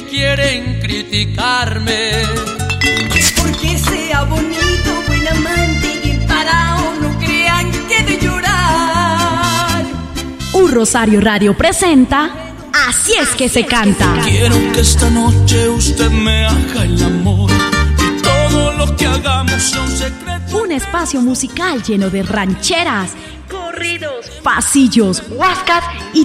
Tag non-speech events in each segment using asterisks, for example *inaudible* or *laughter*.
que quieren criticarme. Porque sea bonito, buen amante y emparado, no crean que de llorar. Un Rosario Radio presenta Así es que se canta. Quiero que esta noche usted me haga el amor y todo lo que hagamos sea un secreto. Un espacio musical lleno de rancheras, Corridos, pasillos, huascas y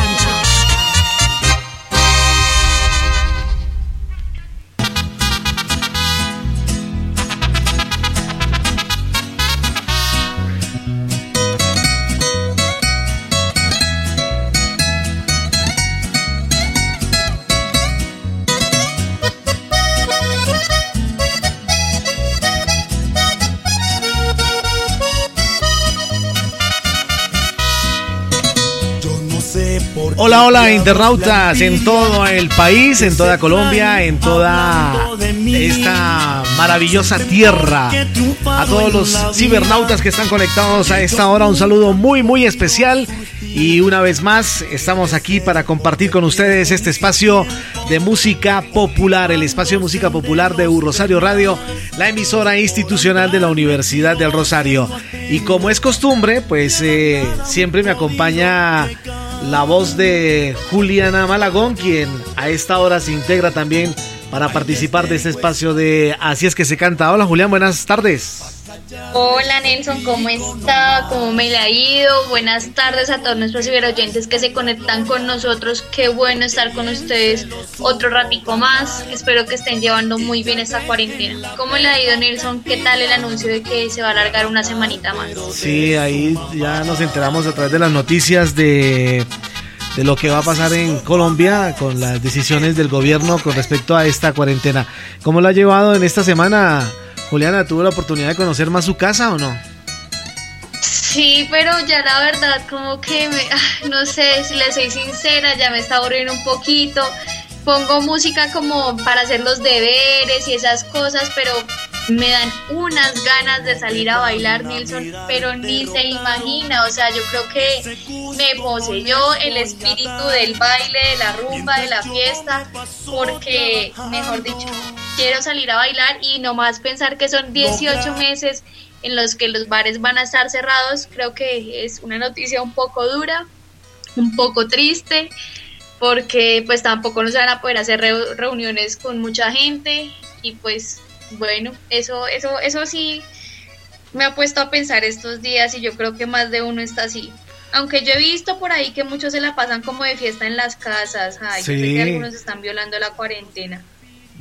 Hola, hola te internautas en todo el país, en toda Colombia, en toda esta maravillosa tierra. A todos los cibernautas que están conectados a esta hora, un saludo muy, muy especial. Y una vez más, estamos aquí para compartir con ustedes este espacio de música popular, el espacio de música popular de U Rosario Radio, la emisora institucional de la Universidad del Rosario. Y como es costumbre, pues eh, siempre me acompaña la voz de Juliana Malagón, quien a esta hora se integra también para participar de este espacio de Así es que se canta. Hola Julián, buenas tardes. Hola Nelson, ¿cómo está? ¿Cómo me le ha ido? Buenas tardes a todos nuestros ciberoyentes que se conectan con nosotros. Qué bueno estar con ustedes otro ratico más. Espero que estén llevando muy bien esta cuarentena. ¿Cómo le ha ido Nelson? ¿Qué tal el anuncio de que se va a alargar una semanita más? Sí, ahí ya nos enteramos a través de las noticias de, de lo que va a pasar en Colombia con las decisiones del gobierno con respecto a esta cuarentena. ¿Cómo lo ha llevado en esta semana? Juliana, ¿tuvo la oportunidad de conocer más su casa o no? Sí, pero ya la verdad como que me, *laughs* no sé, si le soy sincera, ya me está aburriendo un poquito. Pongo música como para hacer los deberes y esas cosas, pero me dan unas ganas de salir a bailar, Nelson, pero ni se imagina, o sea, yo creo que me poseyó el espíritu del baile, de la rumba, de la fiesta, porque, mejor dicho, quiero salir a bailar y nomás pensar que son 18 meses en los que los bares van a estar cerrados, creo que es una noticia un poco dura, un poco triste, porque pues tampoco no se van a poder hacer reu- reuniones con mucha gente y pues bueno, eso, eso, eso sí me ha puesto a pensar estos días y yo creo que más de uno está así. Aunque yo he visto por ahí que muchos se la pasan como de fiesta en las casas, ay, yo sé Sí. que algunos están violando la cuarentena.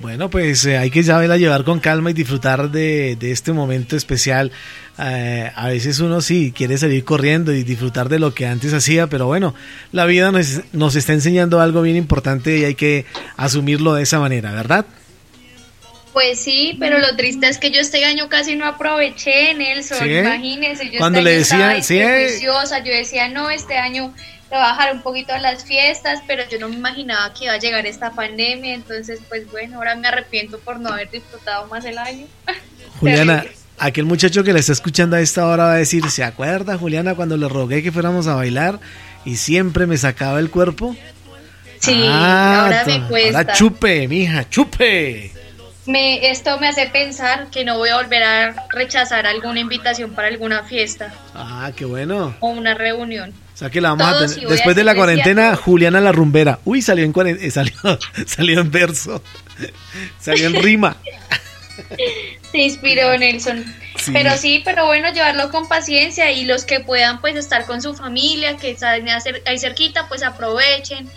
Bueno, pues eh, hay que saberla llevar con calma y disfrutar de, de este momento especial. Eh, a veces uno sí quiere salir corriendo y disfrutar de lo que antes hacía, pero bueno, la vida nos, nos está enseñando algo bien importante y hay que asumirlo de esa manera, ¿verdad? Pues sí, pero lo triste es que yo este año casi no aproveché, Nelson. ¿Sí? Imagínese, yo Cuando este le decía- sí. yo decía, no, este año le voy a bajar un poquito a las fiestas, pero yo no me imaginaba que iba a llegar esta pandemia, entonces pues bueno, ahora me arrepiento por no haber disfrutado más el año. *laughs* Juliana, aquel muchacho que le está escuchando a esta hora va a decir, ¿se acuerda Juliana cuando le rogué que fuéramos a bailar y siempre me sacaba el cuerpo? Sí, Ah, ahora me cuesta. Ahora chupe, mija, chupe. Me, esto me hace pensar que no voy a volver a rechazar alguna invitación para alguna fiesta Ah, qué bueno. o una reunión. O sea que la vamos a tener- a Después de la cuarentena. Juliana la rumbera. Uy, salió en cuaren- *laughs* eh, salió, salió en verso. *laughs* Salió en rima. Se inspiró Nelson. Sí. Pero sí, pero bueno, llevarlo con paciencia y los que puedan pues estar con su familia, que están ahí cerquita, pues aprovechen,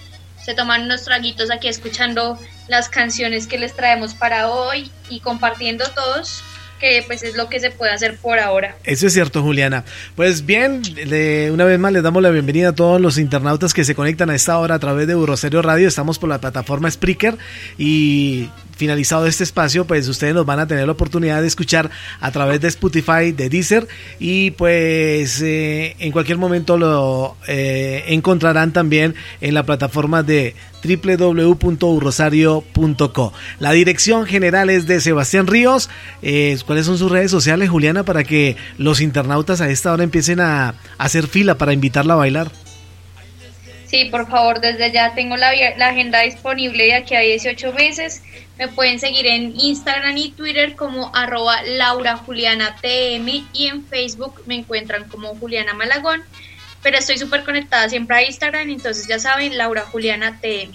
se toman unos traguitos aquí escuchando las canciones que les traemos para hoy y compartiendo todos que pues es lo que se puede hacer por ahora. Eso es cierto, Juliana. Pues bien, una vez más les damos la bienvenida a todos los internautas que se conectan a esta hora a través de Euroserio Radio. Estamos por la plataforma Spreaker y finalizado este espacio, pues ustedes nos van a tener la oportunidad de escuchar a través de Spotify, de Deezer y pues eh, en cualquier momento lo eh, encontrarán también en la plataforma de www.urrosario.co. La dirección general es de Sebastián Ríos. Eh, ¿Cuáles son sus redes sociales, Juliana, para que los internautas a esta hora empiecen a hacer fila para invitarla a bailar? Sí, por favor, desde ya tengo la, agenda disponible de aquí a 18 meses. Me pueden seguir en Instagram y Twitter como arroba Laura Juliana TM y en Facebook me encuentran como Juliana Malagón. Pero estoy súper conectada siempre a Instagram, entonces ya saben, Laura Juliana TM.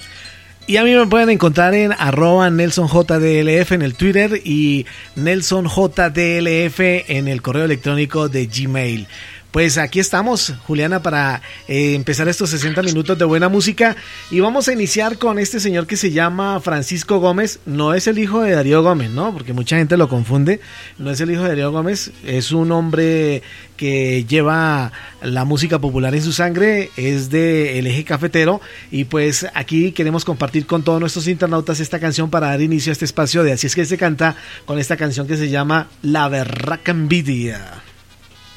Y a mí me pueden encontrar en arroba NelsonJDLF en el Twitter y NelsonJDLF en el correo electrónico de Gmail. Pues aquí estamos, Juliana, para eh, empezar estos 60 minutos de buena música. Y vamos a iniciar con este señor que se llama Francisco Gómez. No es el hijo de Darío Gómez, ¿no? Porque mucha gente lo confunde. No es el hijo de Darío Gómez. Es un hombre que lleva la música popular en su sangre. Es de el eje cafetero. Y pues aquí queremos compartir con todos nuestros internautas esta canción para dar inicio a este espacio de Así es que se canta con esta canción que se llama La Berraca Envidia.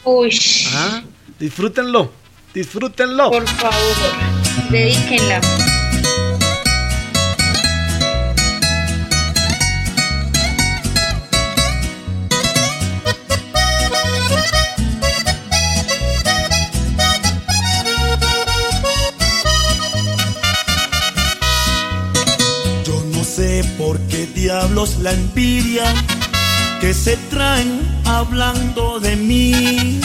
Uy. ¿Ah? Disfrútenlo, disfrútenlo. Por favor, dedíquenla. Yo no sé por qué diablos la envidia que se traen hablando de mí.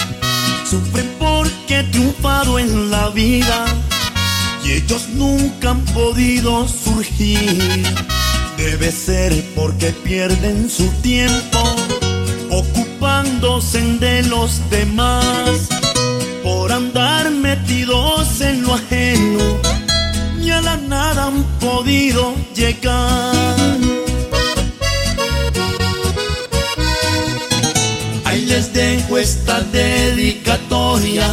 Sufren porque he triunfado en la vida y ellos nunca han podido surgir. Debe ser porque pierden su tiempo ocupándose de los demás por andar metidos en lo ajeno. Ni a la nada han podido llegar. Les dejo esta dedicatoria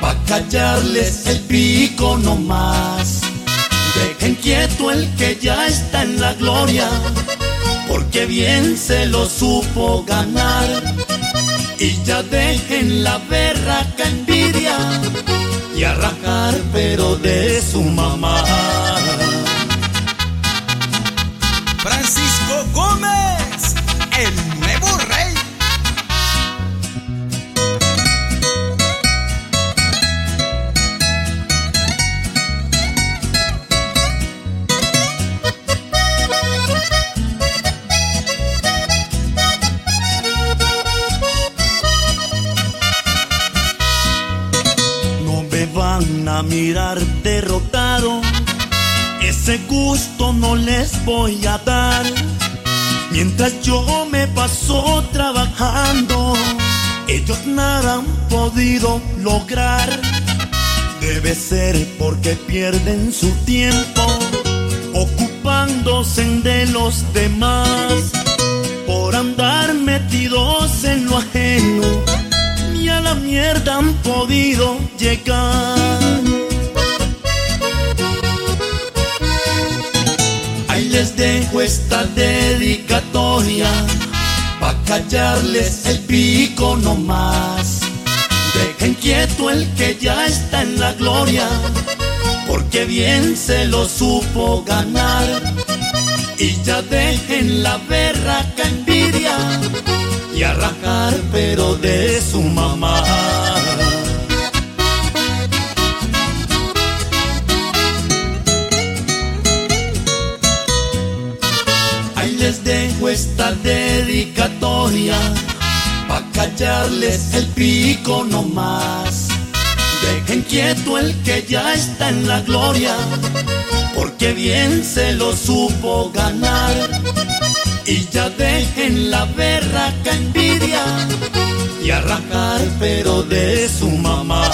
pa' callarles el pico nomás. Dejen quieto el que ya está en la gloria, porque bien se lo supo ganar. Y ya dejen la berraca envidia y arrancar pero de su mamá. Les voy a dar. Mientras yo me paso trabajando, ellos nada han podido lograr. Debe ser porque pierden su tiempo ocupándose de los demás por andar metidos en lo ajeno ni a la mierda han podido llegar. Les dejo esta dedicatoria pa' callarles el pico nomás. Dejen quieto el que ya está en la gloria, porque bien se lo supo ganar. Y ya dejen la berraca envidia y a pero de su mamá. Esta dedicatoria pa' callarles el pico nomás. Dejen quieto el que ya está en la gloria, porque bien se lo supo ganar y ya dejen la berraca envidia y a rajar pero de su mamá.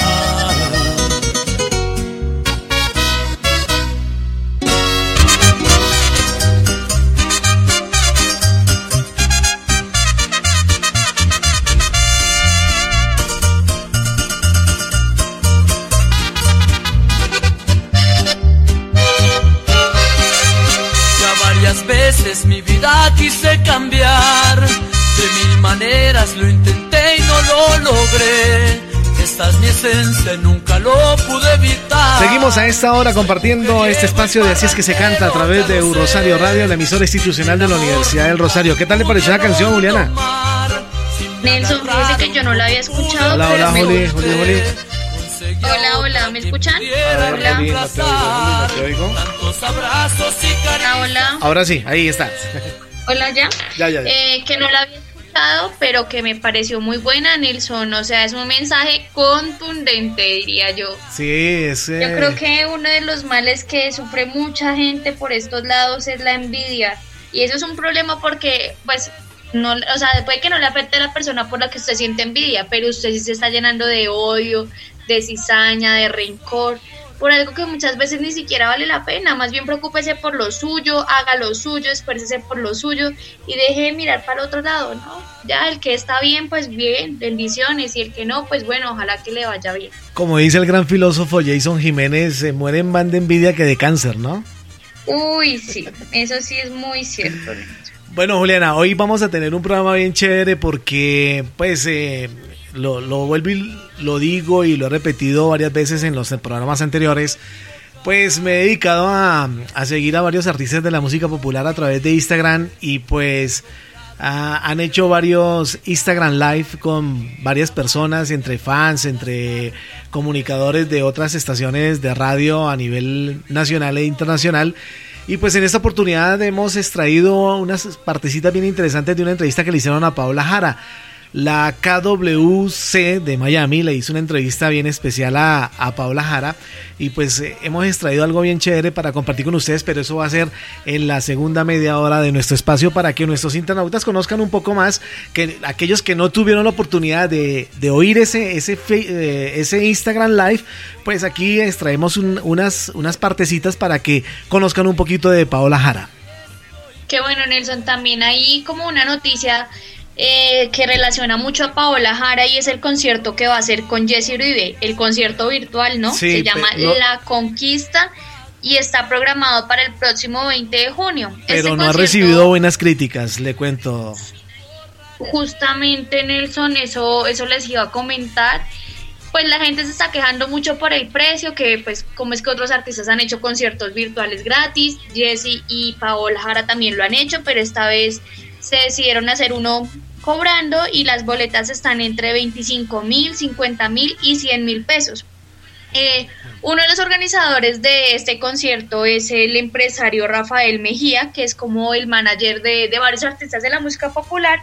Nunca lo pude evitar. Seguimos a esta hora compartiendo este espacio de Así es que se canta a través de Rosario Radio, la emisora institucional de la Universidad del Rosario. ¿Qué tal le pareció la canción, Juliana? Nelson, fíjese que yo no la había escuchado. Hola, pero hola, Juli. Juli, Juli. Hola, hola, ¿me escuchan? Ver, Hola. Juli, no te oigo, Juli, no te oigo. Tantos abrazos y Hola, hola. Ahora sí, ahí está. Hola, ya. Ya, ya, ya. Eh, que no la había escuchado, pero que me pareció muy buena, Nelson. O sea, es un mensaje contundente, diría yo. Sí, es. Yo creo que uno de los males que sufre mucha gente por estos lados es la envidia. Y eso es un problema porque, pues, no, o sea, puede que no le afecte a la persona por la que usted siente envidia, pero usted sí se está llenando de odio, de cizaña, de rencor, por algo que muchas veces ni siquiera vale la pena. Más bien preocúpese por lo suyo, haga lo suyo, esfuércese por lo suyo y deje de mirar para el otro lado, ¿no? Ya el que está bien, pues bien, bendiciones, y el que no, pues bueno, ojalá que le vaya bien. Como dice el gran filósofo Jason Jiménez, se muere más de envidia que de cáncer, ¿no? Uy, sí, eso sí es muy cierto. Bueno, Juliana, hoy vamos a tener un programa bien chévere porque, pues, eh, lo, vuelvo y lo digo y lo he repetido varias veces en los programas anteriores. Pues me he dedicado a, a seguir a varios artistas de la música popular a través de Instagram y pues han hecho varios Instagram Live con varias personas, entre fans, entre comunicadores de otras estaciones de radio a nivel nacional e internacional. Y pues en esta oportunidad hemos extraído unas partecitas bien interesantes de una entrevista que le hicieron a Paola Jara. La KWC de Miami le hizo una entrevista bien especial a, a Paola Jara y pues eh, hemos extraído algo bien chévere para compartir con ustedes, pero eso va a ser en la segunda media hora de nuestro espacio para que nuestros internautas conozcan un poco más, que aquellos que no tuvieron la oportunidad de, de oír ese, ese, eh, ese Instagram Live, pues aquí extraemos un- unas, unas partecitas para que conozcan un poquito de Paola Jara. Qué bueno, Nelson. También hay como una noticia eh, que relaciona mucho a Paola Jara y es el concierto que va a hacer con Jesse Uribe, el concierto virtual, ¿no? Sí, Se llama no- La Conquista y está programado para el próximo 20 de junio. Pero Este no ha recibido buenas críticas, le cuento. Justamente, Nelson, eso, eso les iba a comentar. Pues la gente se está quejando mucho por el precio, que pues como es que otros artistas han hecho conciertos virtuales gratis, Jesse y Paola Jara también lo han hecho, pero esta vez se decidieron hacer uno cobrando y las boletas están entre 25 mil, 50 mil y 100 mil pesos. Eh, uno de los organizadores de este concierto es el empresario Rafael Mejía, que es como el manager de, de varios artistas de la música popular.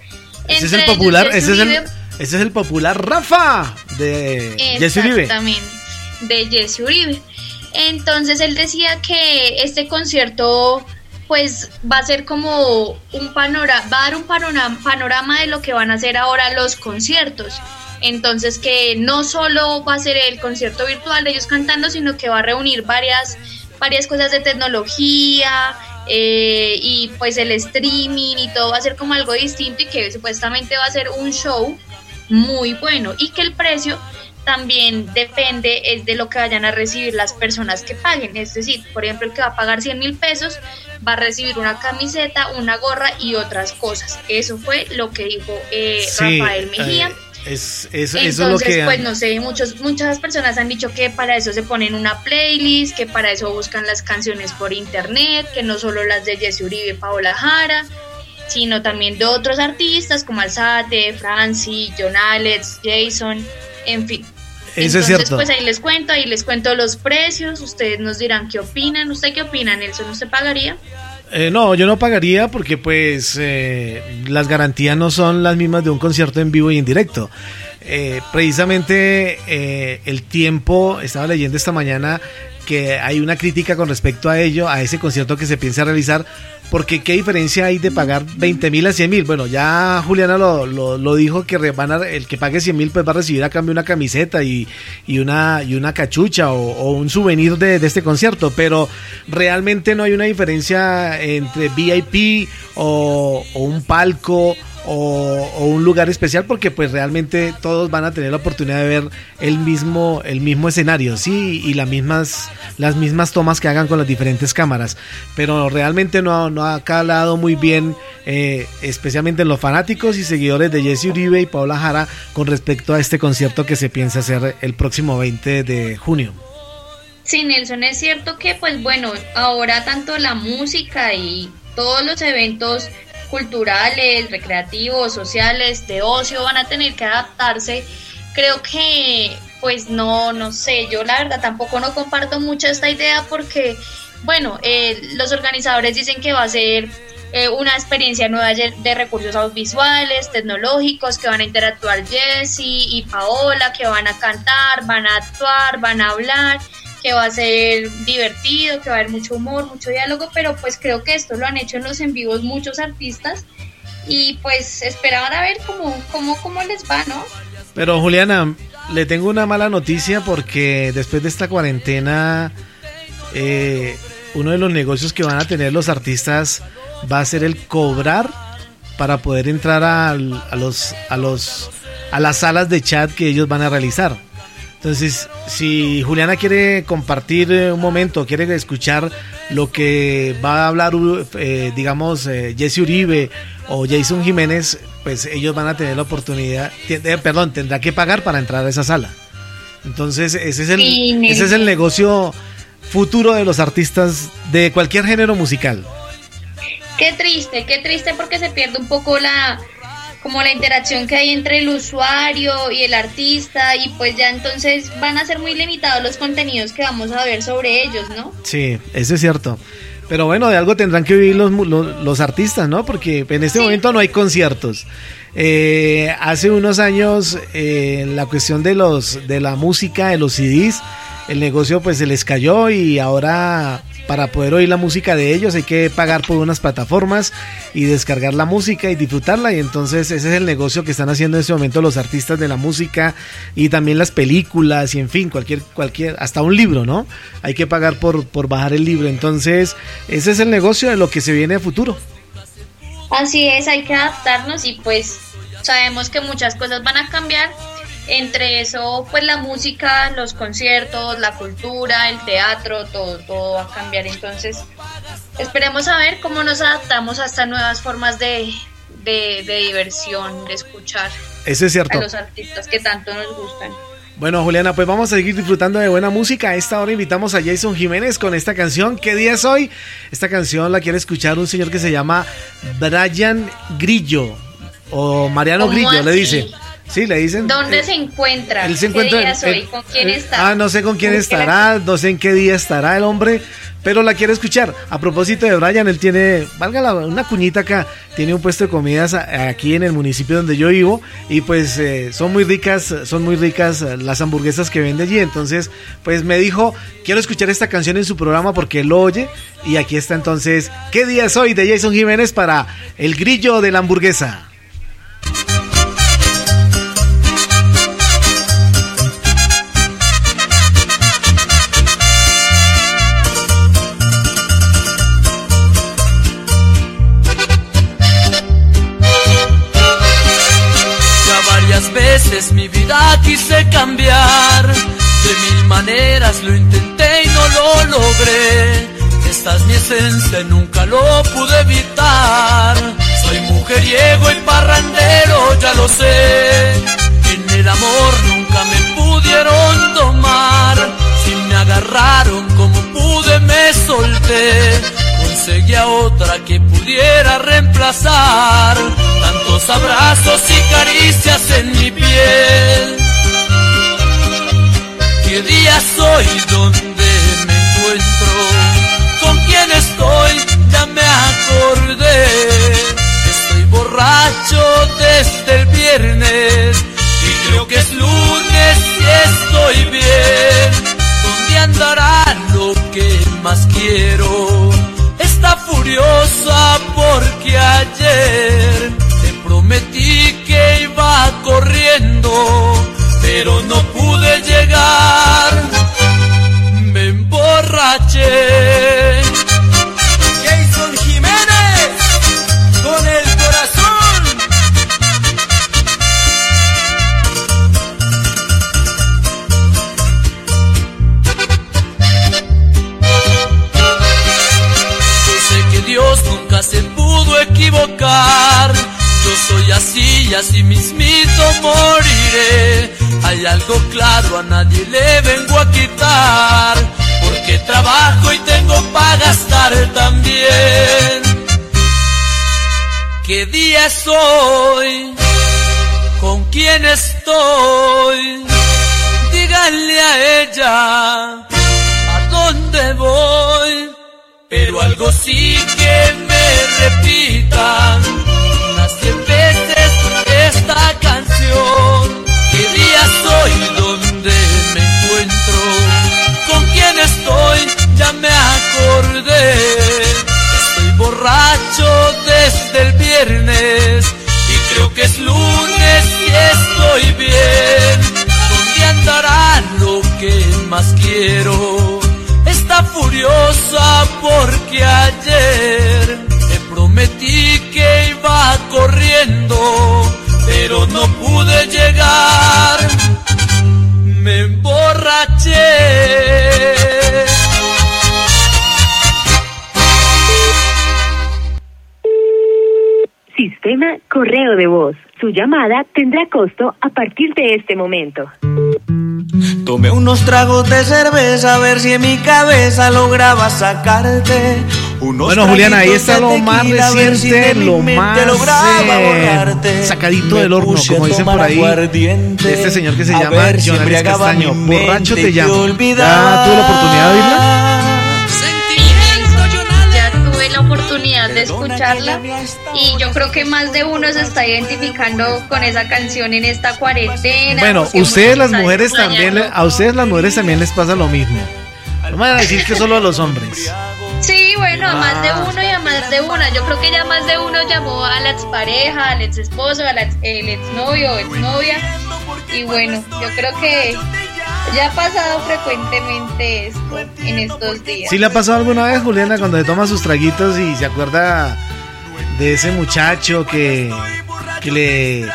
Ese es el popular, ese es el, ese es el popular Rafa de Jesse Uribe. Exactamente, de Jesse Uribe. Entonces él decía que este concierto pues va a ser como un panorama, va a dar un panorama, panorama de lo que van a hacer ahora los conciertos. Entonces que no solo va a ser el concierto virtual de ellos cantando, sino que va a reunir varias, varias cosas de tecnología eh, y pues el streaming y todo va a ser como algo distinto y que supuestamente va a ser un show muy bueno y que el precio también depende es de lo que vayan a recibir las personas que paguen. Es decir, por ejemplo, el que va a pagar 100 mil pesos va a recibir una camiseta, una gorra y otras cosas. Eso fue lo que dijo eh, Sí, Rafael Mejía. eh, es, es- eso Entonces, es lo que... pues no sé, muchos, muchas personas han dicho que para eso se ponen una playlist, que para eso buscan las canciones por internet, que no solo las de Jesse Uribe y Paola Jara, sino también de otros artistas como Alzate, Franci, John Alex, Jason, en fin. Eso es Entonces, cierto. pues ahí les cuento, ahí les cuento los precios, ustedes nos dirán qué opinan, ¿usted qué opina, Nelson? ¿Usted pagaría? Eh, no, yo no pagaría porque pues eh, las garantías no son las mismas de un concierto en vivo y en directo. Eh, precisamente eh, el tiempo, estaba leyendo esta mañana que hay una crítica con respecto a ello, a ese concierto que se piensa realizar, porque qué diferencia hay de pagar 20 mil a 100 mil. Bueno, ya Juliana lo, lo, lo dijo que van el que pague 100 mil pues va a recibir a cambio una camiseta y, y una, y una cachucha o, un souvenir de, de este concierto, pero realmente no hay una diferencia entre VIP o un palco o, un lugar especial porque pues realmente todos van a tener la oportunidad de ver el mismo el mismo escenario sí y las mismas las mismas tomas que hagan con las diferentes cámaras. Pero realmente no, no ha calado muy bien eh, especialmente en los fanáticos y seguidores de Jesse Uribe y Paula Jara con respecto a este concierto que se piensa hacer el próximo 20 de junio. Sí, Nelson, es cierto que pues bueno, ahora tanto la música y todos los eventos culturales, recreativos, sociales, de ocio van a tener que adaptarse. Creo que pues no, no sé, yo la verdad tampoco no comparto mucho esta idea porque, bueno, eh, los organizadores dicen que va a ser eh, una experiencia nueva de recursos audiovisuales, tecnológicos, que van a interactuar Jessie y Paola, que van a cantar, van a actuar, van a hablar que va a ser divertido, que va a haber mucho humor, mucho diálogo, pero pues creo que esto lo han hecho en los en vivos muchos artistas y pues esperaban a ver cómo, cómo, cómo les va, ¿no? Pero Juliana, le tengo una mala noticia porque después de esta cuarentena, eh, uno de los negocios que van a tener los artistas va a ser el cobrar para poder entrar a, a los, a los a las salas de chat que ellos van a realizar. Entonces, si Juliana quiere compartir eh, un momento, quiere escuchar lo que va a hablar, eh, digamos, eh, Jesse Uribe o Jason Jiménez, pues ellos van a tener la oportunidad, perdón, tendrá que pagar para entrar a esa sala. Entonces, ese es el, ese es el negocio futuro de los artistas de cualquier género musical. Qué triste, qué triste porque se pierde un poco la, como la interacción que hay entre el usuario y el artista y pues ya entonces van a ser muy limitados los contenidos que vamos a ver sobre ellos, ¿no? Sí, eso es cierto. Pero bueno, de algo tendrán que vivir los, los, artistas, ¿no? Porque en este momento no hay conciertos. Eh, hace unos años eh, la cuestión de los de la música, de los CDs, el negocio pues se les cayó y ahora para poder oír la música de ellos hay que pagar por unas plataformas y descargar la música y disfrutarla. Y entonces ese es el negocio que están haciendo en este momento los artistas de la música y también las películas y en fin cualquier cualquier hasta un libro no hay que pagar por por bajar el libro. Entonces ese es el negocio de lo que se viene a futuro. Así es hay que adaptarnos y pues sabemos que muchas cosas van a cambiar entre eso, pues la música, los conciertos, la cultura, el teatro, todo, todo va a cambiar. Entonces, esperemos a ver cómo nos adaptamos a estas nuevas formas de, diversión, de escuchar Eso es cierto. a los artistas que tanto nos gustan. Bueno, Juliana, pues vamos a seguir disfrutando de buena música. A esta hora invitamos a Jason Jiménez con esta canción. ¿Qué día es hoy? Esta canción la quiere escuchar un señor que se llama Brian Grillo o Mariano Grillo, le dice. Sí, le dicen. ¿Dónde eh, se encuentra? Él se encuentra. ¿Qué ¿Con quién está? Ah, no sé con quién estará, no sé en qué día estará el hombre, pero la quiere escuchar. A propósito de Brian, él tiene, valga una cuñita acá, tiene un puesto de comidas aquí en el municipio donde yo vivo y pues eh, son muy ricas, son muy ricas las hamburguesas que vende allí. Entonces, pues me dijo, quiero escuchar esta canción en su programa porque él lo oye y aquí está entonces, ¿qué día es hoy de Jason Jiménez para el grillo de la hamburguesa? Maneras lo intenté y no lo logré. Esta es mi esencia nunca lo pude evitar. Soy mujeriego y parrandero, ya lo sé. En el amor nunca me pudieron tomar. Si me agarraron como pude me solté. Conseguí a otra que pudiera reemplazar tantos abrazos y caricias en mi piel qué día soy, dónde me encuentro, con quién estoy, ya me acordé. Estoy borracho desde el viernes y creo que es lunes y estoy bien. ¿Dónde andará lo que más quiero? Está furiosa porque ayer te prometí que iba corriendo, pero no pude llegar. Yo soy así y así mismito moriré. Hay algo claro, a nadie le vengo a quitar. Porque trabajo y tengo para gastar también. ¿Qué día es hoy? ¿Con quién estoy? Díganle a ella a dónde voy. Pero algo sí que me repitan unas cien veces esta canción. ¿Qué día soy? ¿Dónde me encuentro? ¿Con quién estoy? Ya me acordé. Estoy borracho desde el viernes y creo que es lunes y estoy bien. ¿Dónde andará lo que más quiero? Está furiosa porque ayer te prometí que iba corriendo, pero no pude llegar. Me emborraché. Sistema correo de voz. Su llamada tendrá costo a partir de este momento. Tomé unos tragos de cerveza a ver si en mi cabeza lograba sacarte. Unos Bueno, Juliana, ahí está lo más si reciente, lo más eh, sacadito del horno, como dicen por ahí, de este señor que se llama si Castaño. Borracho te llamo. ¿Ya tuvo la oportunidad de oírla? De escucharla y yo creo que más de uno se está identificando con esa canción en esta cuarentena. Bueno, porque ustedes las mujeres también, a ustedes las mujeres también les pasa lo mismo. No me van a decir que solo a los hombres. Sí, bueno, a más de uno y a más de una. Yo creo que ya más de uno llamó a la expareja, al ex esposo, al ex, el exnovio exnovia. Y bueno, yo creo que ya ha pasado frecuentemente esto en estos días. ¿Sí le ha pasado alguna vez, Juliana, cuando se toma sus traguitos y se acuerda de ese muchacho que, que le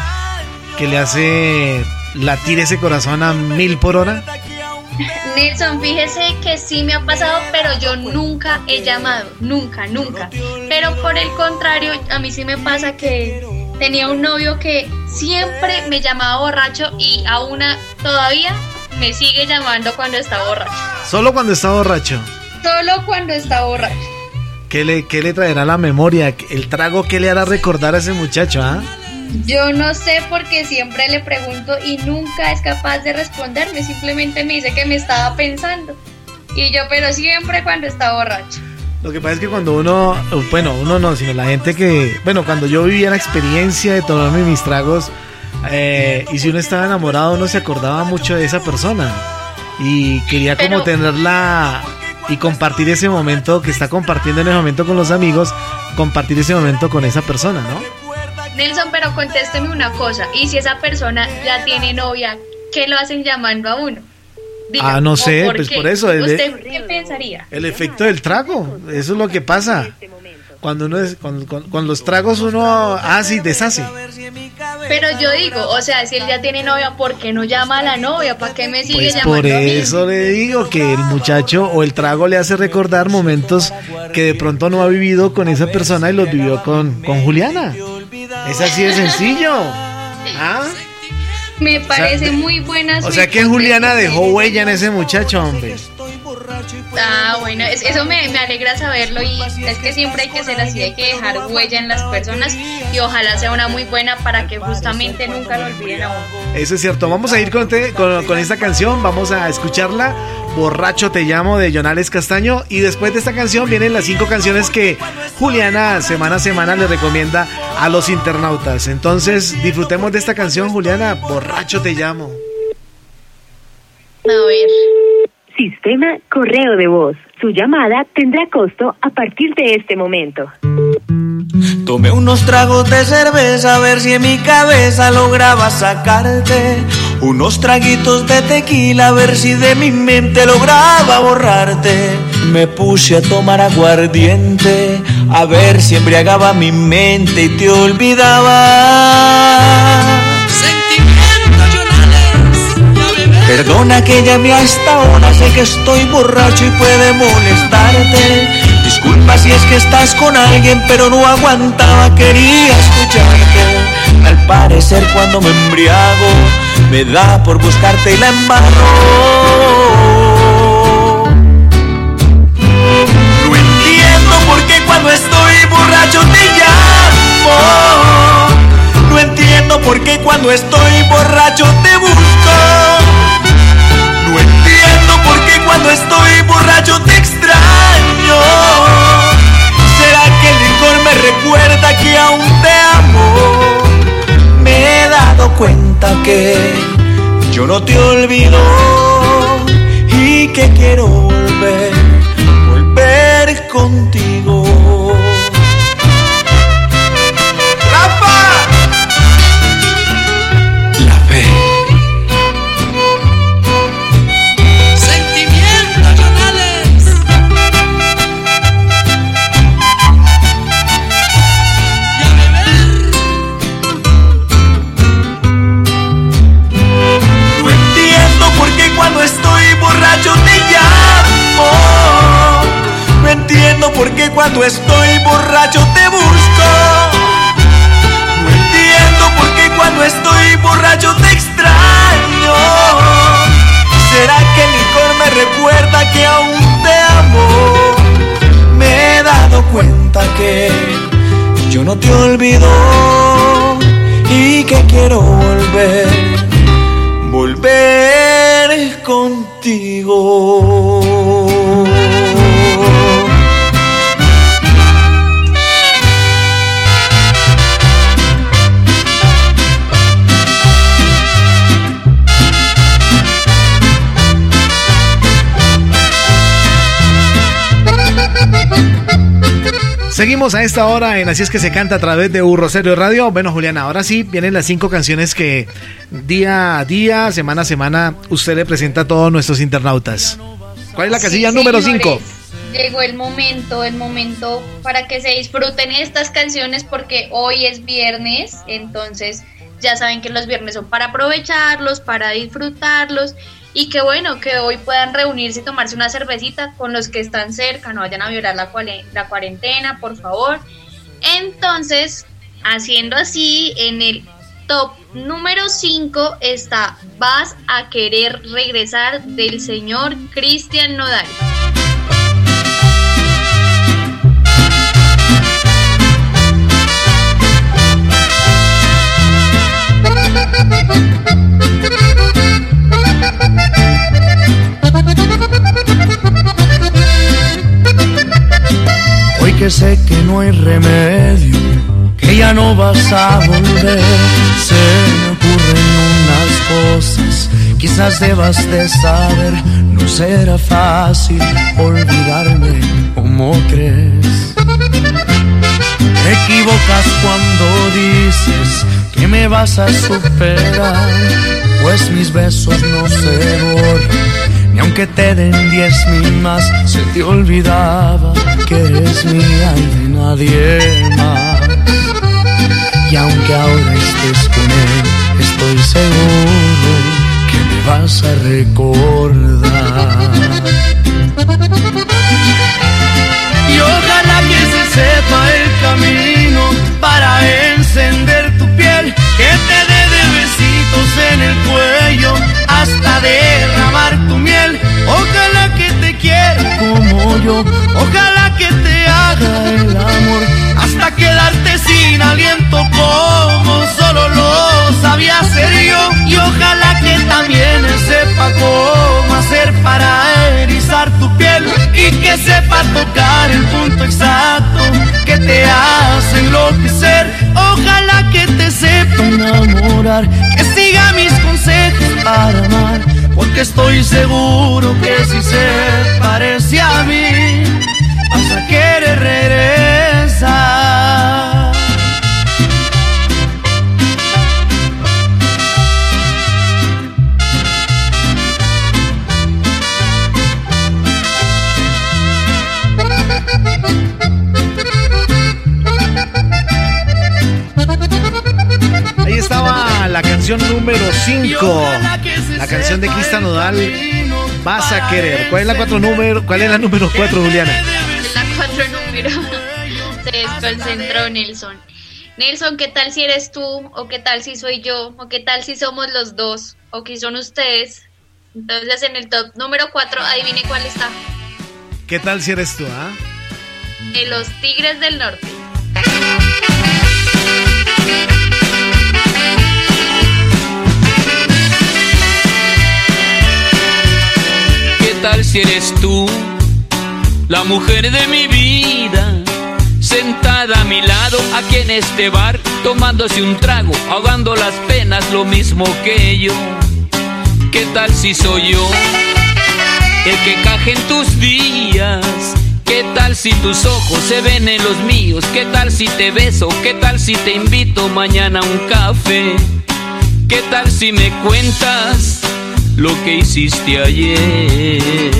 que le hace latir ese corazón a mil por hora? Nelson, fíjese que sí me ha pasado, pero yo nunca he llamado, nunca, nunca. Pero por el contrario, a mí sí me pasa que tenía un novio que siempre me llamaba borracho y aún todavía me sigue llamando cuando está borracho. Solo cuando está borracho. Solo cuando está borracho. ¿Qué le, qué le traerá a la memoria? ¿El trago qué le hará recordar a ese muchacho? ah? Yo no sé porque siempre le pregunto y nunca es capaz de responderme, simplemente me dice que me estaba pensando. Y yo, pero siempre cuando está borracho. Lo que pasa es que cuando uno, bueno, uno no, sino la gente que, bueno, cuando yo vivía la experiencia de tomarme mis tragos, eh, y si uno estaba enamorado, uno se acordaba mucho de esa persona y quería como Pero- tenerla y compartir ese momento que está compartiendo en ese momento con los amigos, compartir ese momento con esa persona, ¿no? Nelson, pero contésteme una cosa. ¿Y si esa persona ya tiene novia, qué lo hacen llamando a uno? Ah, no ¿o sé, por pues qué? por eso, el- ¿Usted qué pensaría? El efecto del trago, eso es lo que pasa. Cuando uno es, con, con- con los tragos uno hace y deshace. Pero yo digo, o sea, si él ya tiene novia, ¿por qué no llama a la novia? ¿Para qué me sigue Pues llamando por a mí? eso le digo que el muchacho o el trago le hace recordar momentos que de pronto no ha vivido con esa persona y los vivió con, con Juliana. Es así de sencillo. ¿Ah? Me parece muy buena O sea que. Juliana dejó huella en ese muchacho, hombre. Ah, bueno, es- eso me, me alegra saberlo y es que siempre hay que ser así, hay que dejar huella en las personas y ojalá sea una muy buena para que justamente nunca lo olviden a uno. Eso es cierto. Vamos a ir con, te- con, con esta canción, vamos a escucharla. Borracho te llamo de Jonales Castaño. Y después de esta canción vienen las cinco canciones que Juliana semana a semana le recomienda a los internautas. Entonces disfrutemos de esta canción, Juliana. Borracho te llamo. A ver. Sistema correo de voz. Su llamada tendrá costo a partir de este momento. Tomé unos tragos de cerveza a ver si en mi cabeza lograba sacarte. Unos traguitos de tequila a ver si de mi mente lograba borrarte. Me puse a tomar aguardiente a ver si embriagaba mi mente y te olvidaba. Perdona que llame a esta hora, sé que estoy borracho y puede molestarte. Disculpa si es que estás con alguien, pero no aguantaba, quería escucharte. Al parecer cuando me embriago, me da por buscarte y la embarro. No entiendo por qué cuando estoy borracho te llamo. No entiendo por qué cuando estoy borracho te borracho te extraño. ¿Será que el licor me recuerda que aún te amo? Me he dado cuenta que yo no te olvido y que quiero volver, volver contigo. Entiendo por qué cuando estoy borracho te busco. No entiendo por qué cuando estoy borracho te extraño. ¿Será que el licor me recuerda que aún te amo? Me he dado cuenta que yo no te olvido y que quiero volver A esta hora en Así es que se canta a través de U Rosario Radio. Bueno, Juliana, ahora sí vienen las cinco canciones que día a día, semana a semana, usted le presenta a todos nuestros internautas. ¿Cuál es la casilla Sí, número señores, 5? Llegó el momento, el momento para que se disfruten estas canciones porque hoy es viernes, entonces ya saben que los viernes son para aprovecharlos, para disfrutarlos y que bueno, que hoy puedan reunirse y tomarse una cervecita con los que están cerca, no vayan a violar la, la cuarentena, por favor. Entonces, haciendo así, en el top número 5 está Vas a querer regresar del señor Cristian Nodal. *laughs* Hoy que sé que no hay remedio, que ya no vas a volver, se me ocurren unas cosas, quizás debas de saber, no será fácil olvidarme como crees. Te equivocas cuando dices que me vas a superar, pues mis besos no se borran. Ni aunque te den diez mil más, se te olvidaba que eres mía y de nadie más. Y aunque ahora estés con él, estoy seguro que me vas a recordar. Y ojalá que se sepa el camino para encender tu piel, que te dé de besitos en el cuello hasta derramar ojalá que te haga el amor hasta quedarte sin aliento como solo lo sabía hacer yo. Y ojalá que también sepa cómo hacer para erizar tu piel y que sepa tocar el punto exacto que te hace enloquecer. Ojalá que te sepa enamorar, que siga mis consejos para amar, porque estoy seguro que si se parece a mí, vas a querer regresar. Ahí estaba la canción número 5. La canción de Cristian Nodal, Vas a querer. ¿Cuál es la cuatro número? ¿Cuál es la número 4, Juliana? La cuatro número. Se desconcentró Nelson. Nelson, ¿qué tal si eres tú? ¿O qué tal si soy yo? ¿O qué tal si somos los dos? ¿O qué son ustedes? Entonces en el top número 4, adivine cuál está. ¿Qué tal si eres tú, ah? De los Tigres del Norte. Tal si eres tú, la mujer de mi vida? sentada a mi lado aquí en este bar, tomándose un trago, ahogando las penas lo mismo que yo. ¿Qué tal si soy yo el que caje en tus días? ¿Qué tal si tus ojos se ven en los míos? ¿Qué tal si te beso? ¿Qué tal si te invito mañana a un café? ¿Qué tal si me cuentas lo que hiciste ayer?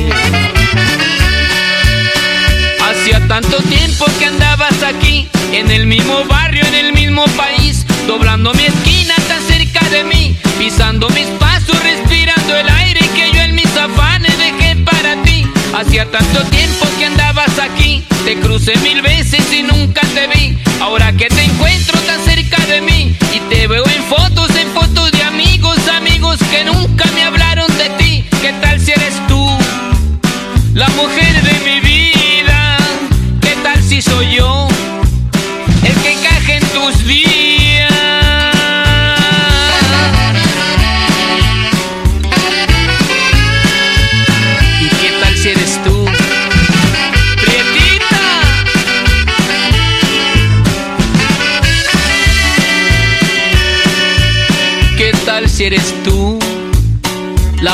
Hacía tanto tiempo que andabas aquí, en el mismo barrio, en el mismo país, doblando mi esquina tan cerca de mí, pisando mis pasos, respirando el aire que yo en mis afanes dejé para ti. Hacía tanto tiempo que andabas aquí, te crucé mil veces y nunca te vi. Ahora que te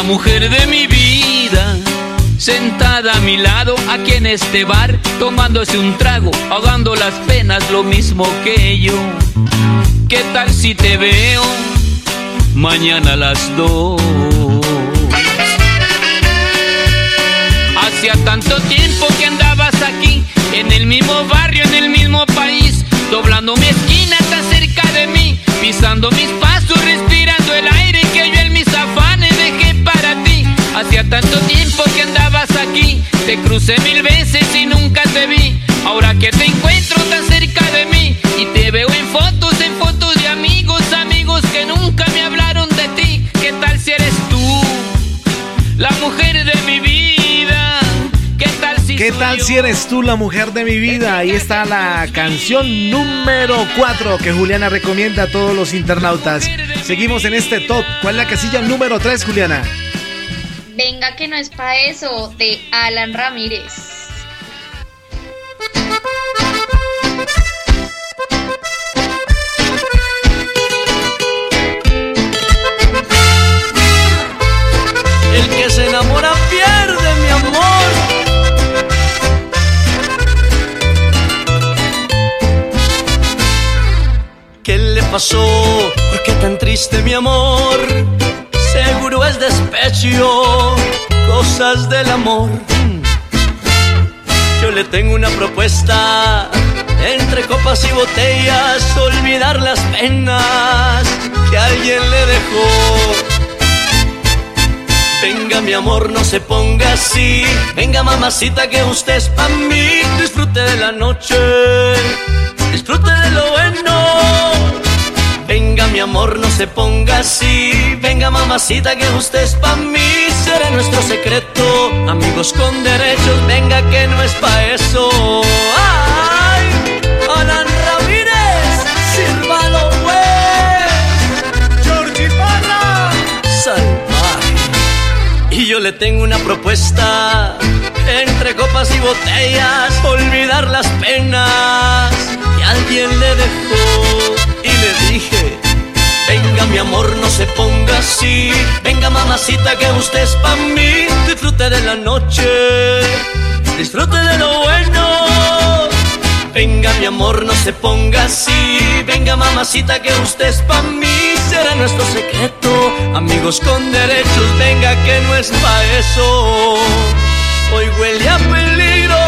mujer de mi vida sentada a mi lado aquí en este bar, tomándose un trago, ahogando las penas lo mismo que yo. ¿Qué tal si te veo mañana a las dos? Hacía tanto tiempo que andabas aquí, en el mismo barrio, en el mismo país, doblando mi esquina tan cerca de mí, pisando mis pasos, Hacía tanto tiempo que andabas aquí, te crucé mil veces y nunca te vi. Ahora que te encuentro tan cerca de mí y te veo en fotos, en fotos de amigos, amigos que nunca me hablaron de ti. ¿Qué tal si eres tú, la mujer de mi vida? ¿Qué tal si, ¿Qué tal si eres tú la mujer de mi vida? Ahí está la canción número 4 que Juliana recomienda a todos los internautas. Seguimos en este top. ¿Cuál es la casilla número 3, Juliana? Que no es para eso, de Alan Ramírez. El que se enamora pierde mi amor. ¿Qué le pasó? ¿Por qué tan triste mi amor? Despecho, cosas del amor. Yo le tengo una propuesta, entre copas y botellas, olvidar las penas que alguien le dejó. Venga mi amor, no se ponga así. Venga mamacita que usted es pa' mí. Disfrute de la noche, disfrute de lo bueno Venga mi amor, no se ponga así. Venga mamacita que usted es pa' mí. Será nuestro secreto, amigos con derechos. Venga que no es pa' eso. ¡Ay! Alan Ramírez, sírvalo pues. Georgie Parra, salvaje. Y yo le tengo una propuesta. Entre copas y botellas, olvidar las penas que alguien le dejó venga mi amor, no se ponga así, venga mamacita que usted es pa' mí, disfrute de la noche, disfrute de lo bueno. Venga mi amor, no se ponga así, venga mamacita que usted es pa' mí, será nuestro secreto, amigos con derechos, venga que no es pa' eso. Hoy huele a peligro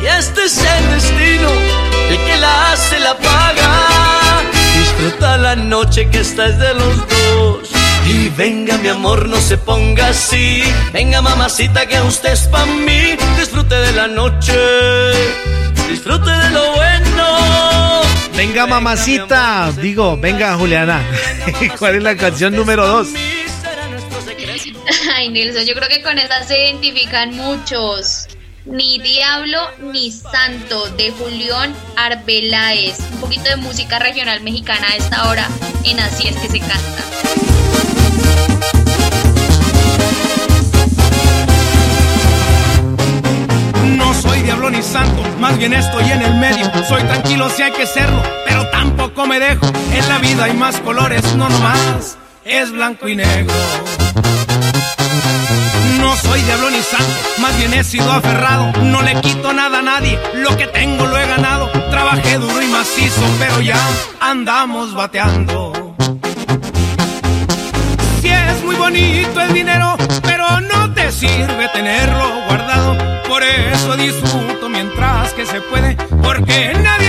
y este es el destino, el que la hace la paga. Disfruta la noche que esta es de los dos. Y venga mi amor, no se ponga así. Venga mamacita que usted es pa' mí. Disfrute de la noche, disfrute de lo bueno. Venga, mamacita. Digo, venga, Juliana. *laughs* ¿Cuál es la canción número dos? *laughs* Ay, Nilson, yo creo que con esta se identifican muchos. Ni Diablo ni Santo de Julián Arbeláez. Un poquito de música regional mexicana a esta hora en Así es que se canta. No soy diablo ni santo, más bien estoy en el medio. Soy tranquilo si hay que serlo, pero tampoco me dejo. En la vida hay más colores, no nomás es blanco y negro. No soy diablo ni santo, más bien he sido aferrado. No le quito nada a nadie, lo que tengo lo he ganado. Trabajé duro y macizo, pero ya andamos bateando. Si es muy bonito el dinero, pero no te sirve tenerlo guardado. Por eso disfruto mientras que se puede, porque nadie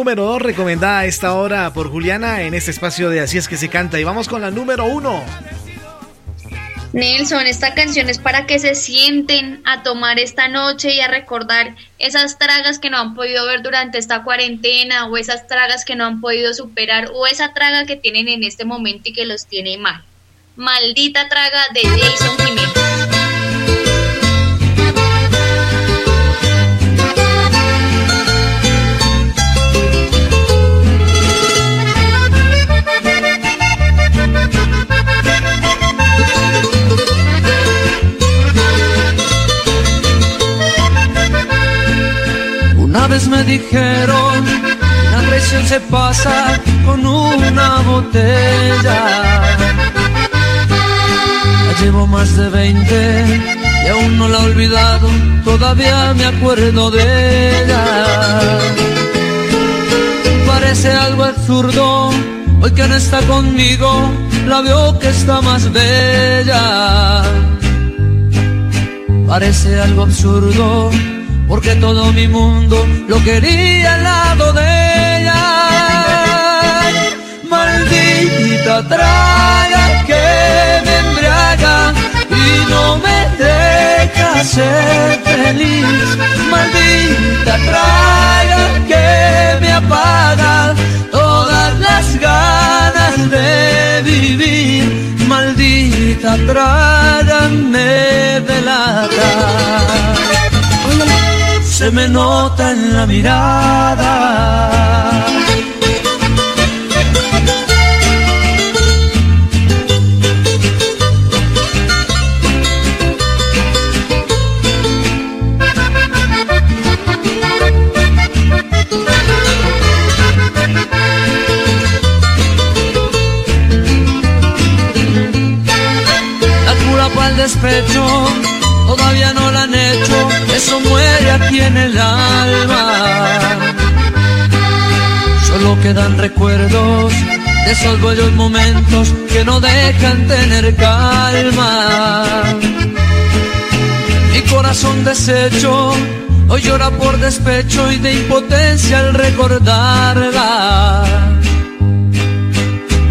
número 2 recomendada a esta hora por Juliana en este espacio de Así es que se canta. Y vamos con la número 1. Nelson, esta canción es para que se sienten a tomar esta noche y a recordar esas tragas que no han podido ver durante esta cuarentena o esas tragas que no han podido superar o esa traga que tienen en este momento y que los tiene mal. Maldita traga de Jason Jiménez. Una vez me dijeron, la traición se pasa con una botella. Ya llevo más de 20 y aún no la he olvidado, todavía me acuerdo de ella. Parece algo absurdo, hoy que no está conmigo, la veo que está más bella. Parece algo absurdo, porque todo mi mundo lo quería al lado de ella. Maldita traga que me embriaga y no me deja ser feliz. Maldita traga que me apaga todas las ganas de vivir. Maldita traga me delata se me nota en la mirada. La el despecho todavía no la han hecho, eso muere aquí en el alma. Solo quedan recuerdos de esos bellos momentos que no dejan tener calma. Mi corazón deshecho hoy llora por despecho y de impotencia al recordarla.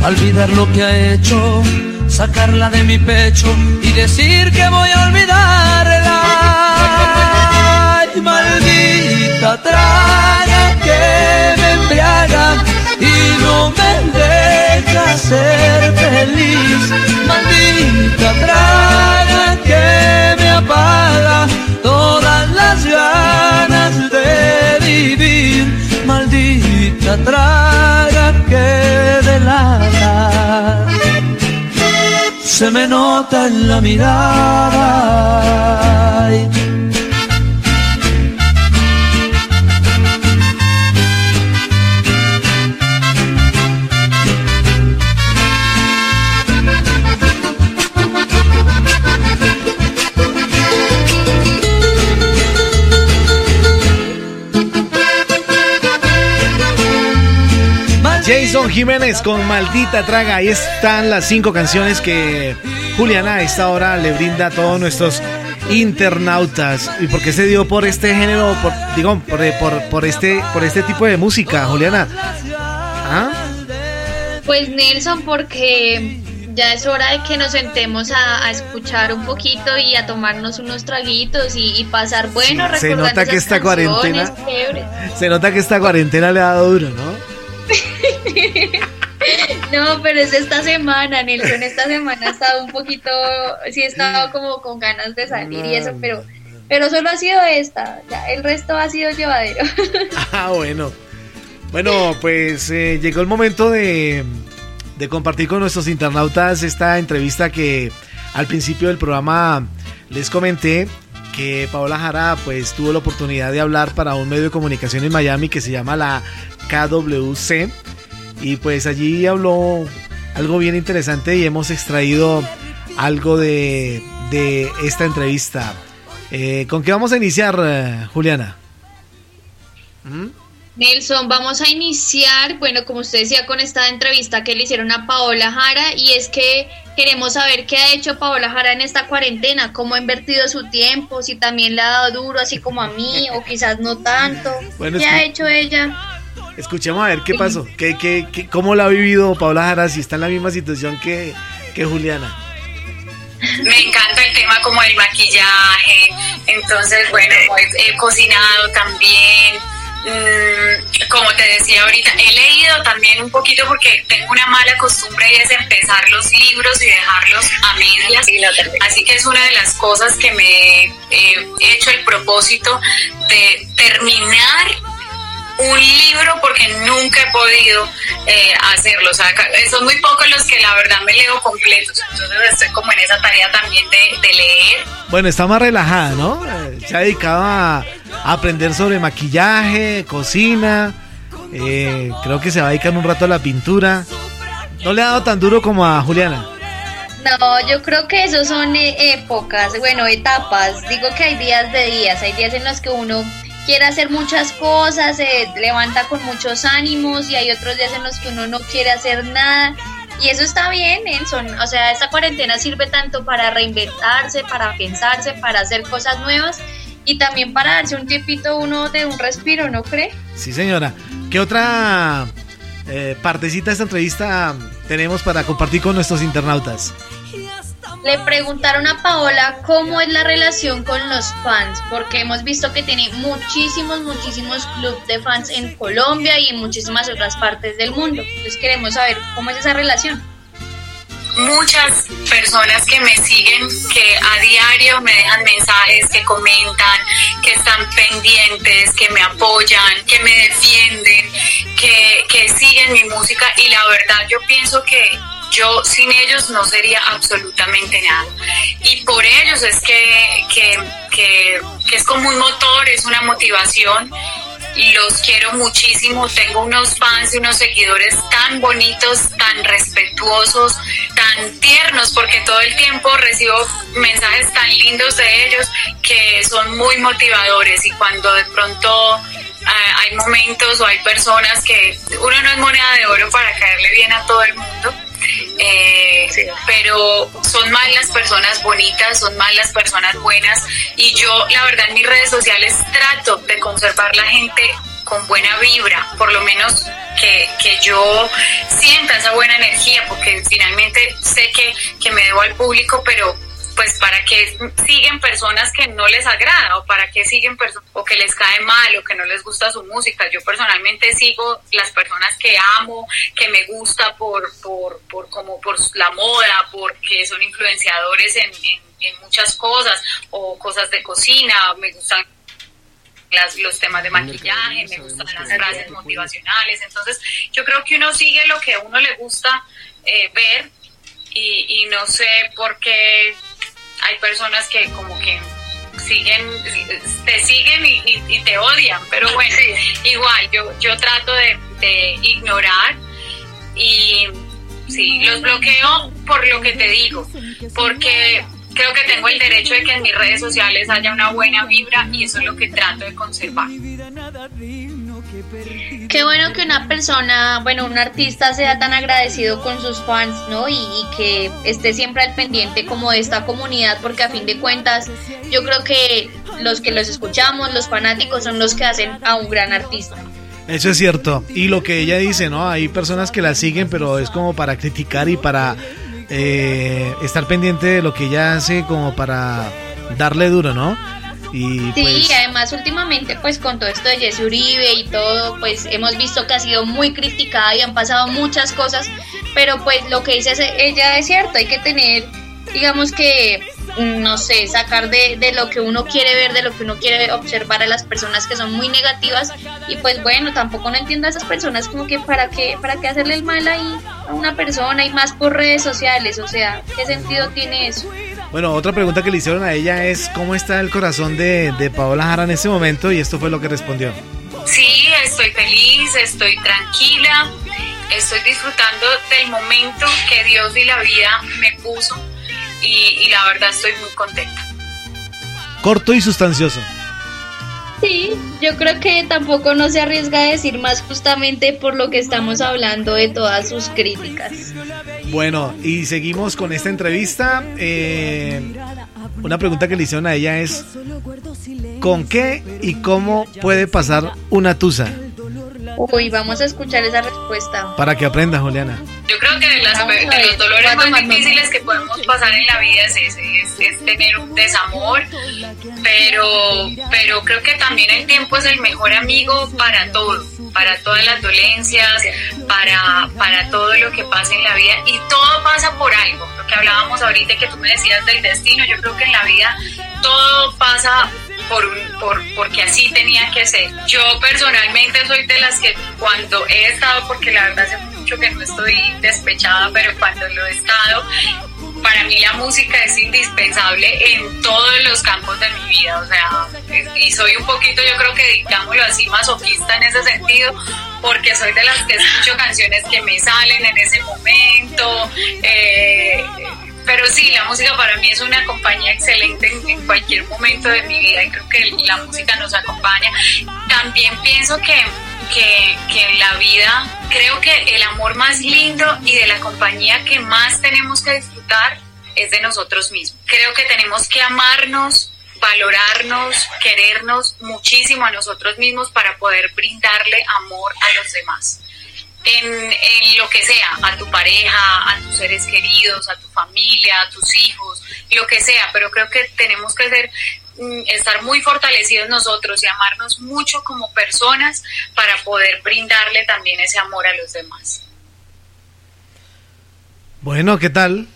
Olvidar lo que ha hecho, sacarla de mi pecho y decir que voy a olvidarla. maldita traga que me embriaga y no me deja ser feliz, maldita traga que me apaga todas las ganas de vivir, maldita traga se me nota en la mirada. Jiménez con Maldita Traga. Ahí están las cinco canciones que Juliana a esta hora le brinda a todos nuestros internautas. ¿Y por qué se dio por este género? Por, digo, por, este, por este tipo de música, Juliana. ¿Ah? Pues Nelson, porque ya es hora de que nos sentemos a, escuchar un poquito y a tomarnos unos traguitos y, pasar bueno. se nota que esta cuarentena. Se nota que esta cuarentena le ha dado duro, ¿no? *laughs* No, pero es esta semana, Nelson. Esta semana ha estado un poquito, sí he estado como con ganas de salir y eso, pero, pero solo ha sido esta. Ya, el resto ha sido llevadero. *laughs* Ah, bueno. Bueno, pues eh, llegó el momento de, de compartir con nuestros internautas esta entrevista que al principio del programa les comenté que Paola Jara pues tuvo la oportunidad de hablar para un medio de comunicación en Miami que se llama la KWC. Y pues allí habló algo bien interesante y hemos extraído algo de, de esta entrevista. Eh, ¿Con qué vamos a iniciar, eh, Juliana? ¿Mm? Nelson, vamos a iniciar, bueno, como usted decía, con esta entrevista que le hicieron a Paola Jara y es que queremos saber qué ha hecho Paola Jara en esta cuarentena, cómo ha invertido su tiempo, si también le ha dado duro así como a mí o quizás no tanto. ¿Qué ha hecho ella? Escuchemos a ver qué pasó, ¿Qué, qué, qué, cómo la ha vivido Paula Jara, si está en la misma situación que, que Juliana. Me encanta el tema como el maquillaje, entonces bueno, he, cocinado también, mm, como te decía ahorita, he leído también un poquito porque tengo una mala costumbre y es empezar los libros y dejarlos a medias. Así que es una de las cosas que me he hecho el propósito de terminar un libro porque nunca he podido eh, hacerlo. O sea, son muy pocos los que la verdad me leo completos. Entonces estoy como en esa tarea también de, leer. Bueno, está más relajada, ¿no? Eh, se ha dedicado a, aprender sobre maquillaje, cocina. Eh, creo que se va a dedicar un rato a la pintura. ¿No le ha dado tan duro como a Juliana? No, yo creo que eso son épocas, bueno, etapas. Digo que hay días de días, hay días en los que uno quiere hacer muchas cosas, se levanta con muchos ánimos y hay otros días en los que uno no quiere hacer nada. Y eso está bien, Nelson. O sea, esta cuarentena sirve tanto para reinventarse, para pensarse, para hacer cosas nuevas y también para darse un tiempito uno de un respiro, ¿no cree? Sí, señora. ¿Qué otra eh, partecita de esta entrevista tenemos para compartir con nuestros internautas? Le preguntaron a Paola cómo es la relación con los fans, porque hemos visto que tiene muchísimos, muchísimos clubes de fans en Colombia y en muchísimas otras partes del mundo. Entonces queremos saber cómo es esa relación. Muchas personas que me siguen, que a diario me dejan mensajes, que comentan, que están pendientes, que me apoyan, que me defienden, que, que siguen mi música y la verdad yo pienso que yo sin ellos no sería absolutamente nada. Y por ellos es que, que, es como un motor, es una motivación los quiero muchísimo, tengo unos fans y unos seguidores tan bonitos, tan respetuosos, tan tiernos, porque todo el tiempo recibo mensajes tan lindos de ellos que son muy motivadores y cuando de pronto hay momentos o hay personas que uno no es moneda de oro para caerle bien a todo el mundo eh, pero son más las personas bonitas, son más las personas buenas y yo la verdad en mis redes sociales trato de conservar la gente con buena vibra, por lo menos que, que yo sienta esa buena energía, porque finalmente sé que, que me debo al público, pero pues para qué siguen personas que no les agrada o para qué siguen o que les cae mal o que no les gusta su música. Yo personalmente sigo las personas que amo, que me gusta por, por, por como por la moda, porque son influenciadores en, en muchas cosas o cosas de cocina, me gustan las, los temas de maquillaje, me gustan las frases motivacionales. Entonces, yo creo que uno sigue lo que a uno le gusta eh, ver y, y no sé por qué hay personas que como que siguen, te siguen y, te odian, pero bueno, igual yo, yo trato de, de ignorar y sí, los bloqueo por lo que te digo, porque creo que tengo el derecho de que en mis redes sociales haya una buena vibra y eso es lo que trato de conservar. Qué bueno que una persona, bueno, un artista sea tan agradecido con sus fans, ¿no? Y, que esté siempre al pendiente como de esta comunidad, porque a fin de cuentas yo creo que los que los escuchamos, los fanáticos, son los que hacen a un gran artista. Eso es cierto. Y lo que ella dice, ¿no? Hay personas que la siguen, pero es como para criticar y para eh, estar pendiente de lo que ella hace como para darle duro, ¿no? Y sí, pues, además últimamente pues con todo esto de Jesse Uribe y todo, pues hemos visto que ha sido muy criticada y han pasado muchas cosas, pero pues lo que dice ella es cierto, hay que tener, digamos que no sé, sacar de, de, lo que uno quiere ver, de lo que uno quiere observar a las personas que son muy negativas y pues bueno, tampoco no entiendo a esas personas como que para qué, para qué hacerle el mal ahí a una persona y más por redes sociales, o sea, ¿qué sentido tiene eso? Bueno, otra pregunta que le hicieron a ella es cómo está el corazón de, de Paola Jara en ese momento y esto fue lo que respondió. Sí, estoy feliz, estoy tranquila, estoy disfrutando del momento que Dios y la vida me puso y, la verdad estoy muy contenta. Corto y sustancioso. Sí, yo creo que tampoco no se arriesga a decir más justamente por lo que estamos hablando de todas sus críticas. Bueno, y seguimos con esta entrevista. Eh, una pregunta que le hicieron a ella es, ¿con qué y cómo puede pasar una tusa? Uy, vamos a escuchar esa respuesta. Para que aprenda, Juliana. Yo creo que de, los dolores más difíciles que podemos pasar en la vida es ese, es, tener un desamor, pero, pero creo que también el tiempo es el mejor amigo para todo, para todas las dolencias, para, para todo lo que pasa en la vida y todo pasa por algo. Lo que hablábamos ahorita que tú me decías del destino, yo creo que en la vida todo pasa por un, por, porque así tenía que ser. Yo personalmente soy de las que cuando he estado, porque la verdad hace mucho que no estoy despechada, pero cuando lo he estado, para mí la música es indispensable en todos los campos de mi vida, o sea, y soy un poquito, yo creo que digámoslo así, masoquista en ese sentido, porque soy de las que escucho canciones que me salen en ese momento, eh, pero sí, la música para mí es una compañía excelente en, cualquier momento de mi vida y creo que la música nos acompaña. También pienso que, que, que en la vida creo que el amor más lindo y de la compañía que más tenemos que disfrutar es de nosotros mismos. Creo que tenemos que amarnos, valorarnos, querernos muchísimo a nosotros mismos para poder brindarle amor a los demás en, lo que sea, a tu pareja, a tus seres queridos, a tu familia, a tus hijos, lo que sea, pero creo que tenemos que ser mm, estar muy fortalecidos nosotros y amarnos mucho como personas para poder brindarle también ese amor a los demás. Bueno, ¿qué tal?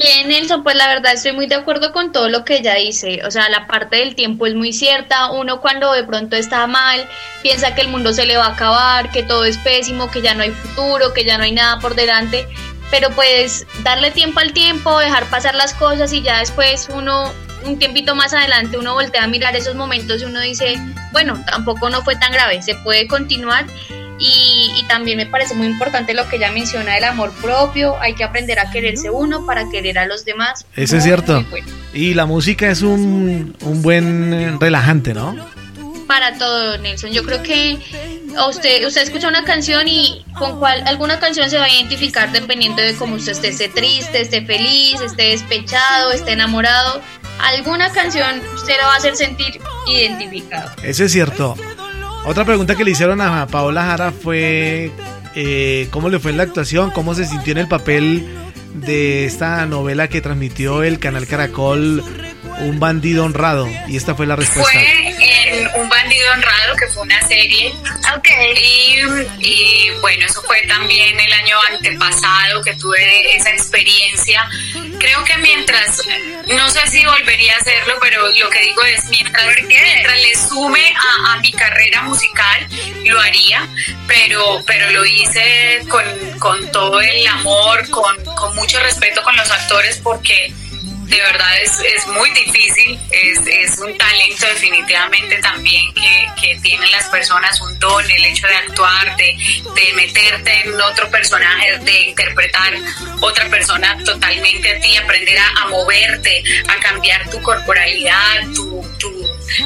Bien, Nelson, pues la verdad estoy muy de acuerdo con todo lo que ella dice. O sea, la parte del tiempo es muy cierta. Uno cuando de pronto está mal, piensa que el mundo se le va a acabar, que todo es pésimo, que ya no hay futuro, que ya no hay nada por delante. Pero pues darle tiempo al tiempo, dejar pasar las cosas y ya después uno, un tiempito más adelante, uno voltea a mirar esos momentos y uno dice, bueno, tampoco no fue tan grave, se puede continuar y, también me parece muy importante lo que ella menciona del amor propio, hay que aprender a quererse uno para querer a los demás. Eso es cierto. Y la música es un, un buen relajante, ¿no? Para todo, Nelson. Yo creo que usted, usted escucha una canción y con cuál alguna canción se va a identificar dependiendo de cómo usted esté, esté triste, esté feliz, esté despechado, esté enamorado. Alguna canción usted lo va a hacer sentir identificado. Eso es cierto. Otra pregunta que le hicieron a Paola Jara fue eh, cómo le fue en la actuación, cómo se sintió en el papel de esta novela que transmitió el canal Caracol, Un bandido honrado, y esta fue la respuesta. Fue en Un bandido honrado, que fue una serie. Ok. Y, y bueno, eso fue también el año antepasado que tuve esa experiencia. Creo que mientras, no sé si volvería a hacerlo, pero lo que digo es, mientras, mientras le sume a, a mi carrera musical, lo haría, pero, pero lo hice con, con todo el amor, con, con mucho respeto con los actores, porque de verdad es, es muy difícil, es, es un talento definitivamente también que, que tienen las personas, un don, el hecho de actuar, de, de meterte en otro personaje, de interpretar otra persona totalmente a ti, aprender a, a moverte, a cambiar tu corporalidad, tu, tu,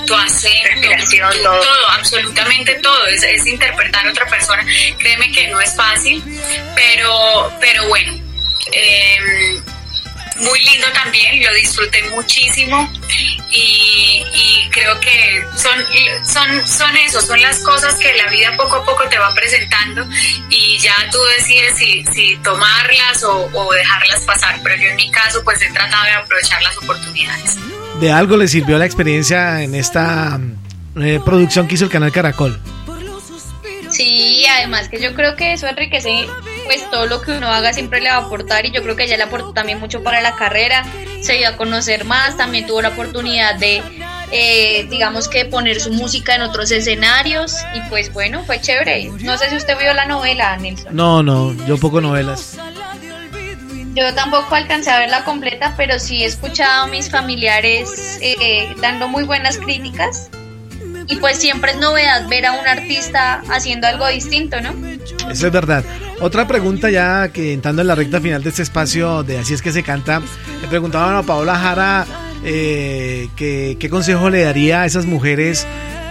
tu acento, tu- todo. todo, absolutamente todo, es, es interpretar a otra persona. Créeme que no es fácil, pero, pero bueno. em, muy lindo también, lo disfruté muchísimo y, y creo que son, son, son eso, son las cosas que la vida poco a poco te va presentando y ya tú decides si, si tomarlas o, o dejarlas pasar, pero yo en mi caso pues he tratado de aprovechar las oportunidades. ¿De algo le sirvió la experiencia en esta eh, producción que hizo el canal Caracol? Sí, además que yo creo que eso enriquece, pues todo lo que uno haga siempre le va a aportar y yo creo que ella le aportó también mucho para la carrera, se dio a conocer más, también tuvo la oportunidad de, eh, digamos que poner su música en otros escenarios y pues bueno, fue chévere. No sé si usted vio la novela, Nelson. No, no, yo poco novelas. Yo tampoco alcancé a verla completa, pero sí he escuchado a mis familiares eh, dando muy buenas críticas. Y pues siempre es novedad ver a un artista haciendo algo distinto, ¿no? Eso es verdad. Otra pregunta ya que entrando en la recta final de este espacio de Así es que se canta, le preguntaban a Paola Jara eh, que, qué consejo le daría a esas mujeres